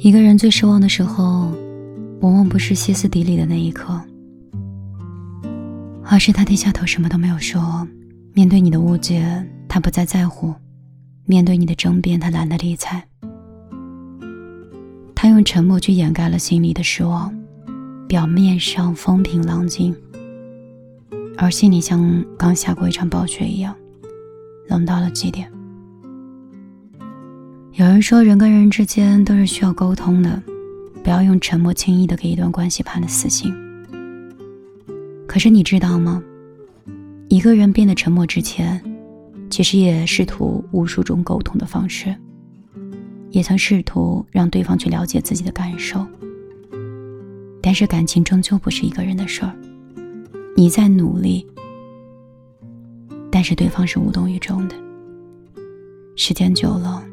一个人最失望的时候，往往不是歇斯底里的那一刻，而是他低下头什么都没有说。面对你的误解，他不再在乎；面对你的争辩，他懒得理睬。他用沉默去掩盖了心里的失望，表面上风平浪静，而心里像刚下过一场暴雪一样，冷到了极点。有人说，人跟人之间都是需要沟通的，不要用沉默轻易的给一段关系判了死刑。可是你知道吗？一个人变得沉默之前，其实也试图无数种沟通的方式，也曾试图让对方去了解自己的感受。但是感情终究不是一个人的事儿，你在努力，但是对方是无动于衷的。时间久了。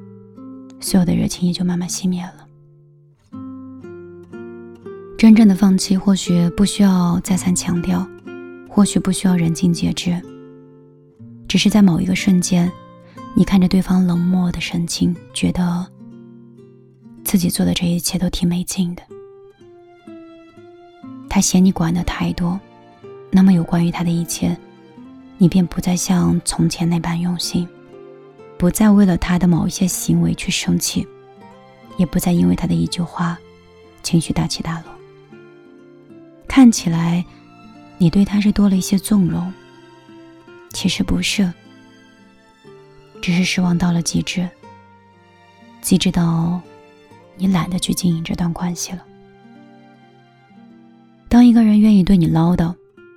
所有的热情也就慢慢熄灭了。真正的放弃，或许不需要再三强调，或许不需要人尽皆知，只是在某一个瞬间，你看着对方冷漠的神情，觉得自己做的这一切都挺没劲的。他嫌你管的太多，那么有关于他的一切，你便不再像从前那般用心。不再为了他的某一些行为去生气，也不再因为他的一句话，情绪大起大落。看起来，你对他是多了一些纵容，其实不是，只是失望到了极致，极致到你懒得去经营这段关系了。当一个人愿意对你唠叨，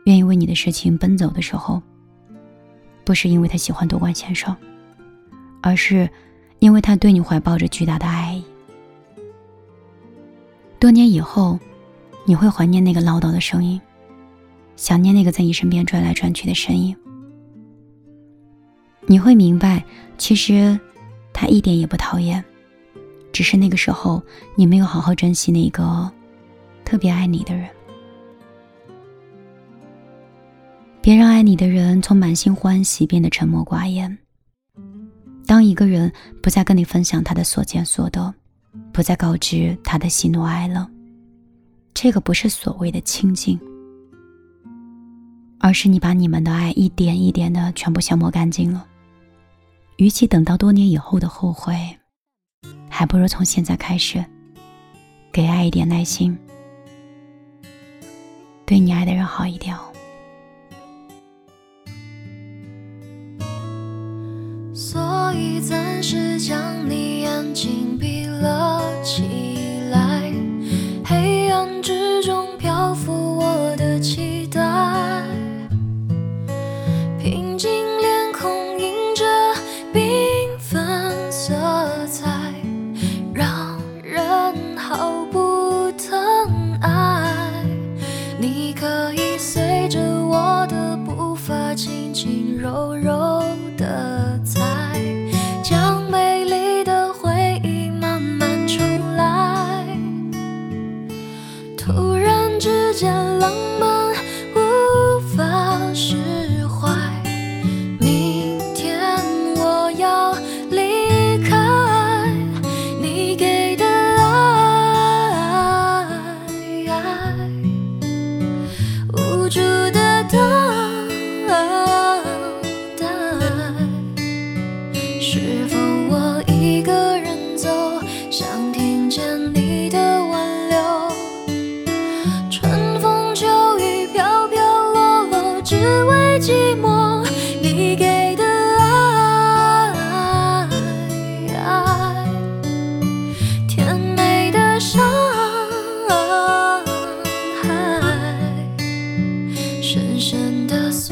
愿意为你的事情奔走的时候，不是因为他喜欢多管闲事。而是，因为他对你怀抱着巨大的爱意。多年以后，你会怀念那个唠叨的声音，想念那个在你身边转来转去的身影。你会明白，其实他一点也不讨厌，只是那个时候你没有好好珍惜那个特别爱你的人。别让爱你的人从满心欢喜变得沉默寡言。当一个人不再跟你分享他的所见所得，不再告知他的喜怒哀乐，这个不是所谓的亲近，而是你把你们的爱一点一点的全部消磨干净了。与其等到多年以后的后悔，还不如从现在开始，给爱一点耐心，对你爱的人好一点。哦暂时将你眼睛闭了起来，黑暗之中漂浮我的期待，平静脸孔映着缤纷色彩，让人毫不疼爱。你可以随着我的步伐，轻轻柔柔之间浪漫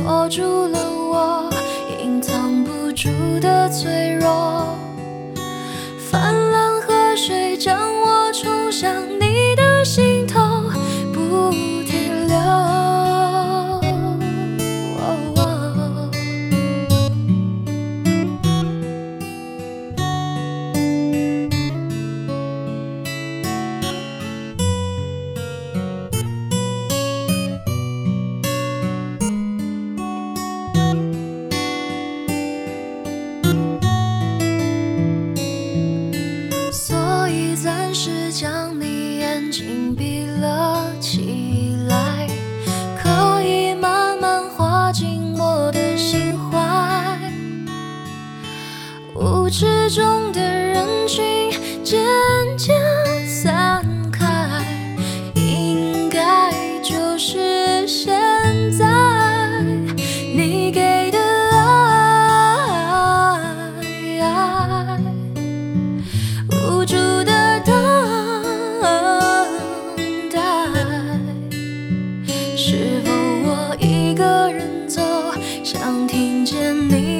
握住了暂时将你眼睛闭了起来，可以慢慢滑进我的心怀。无知中的人群渐渐想听见你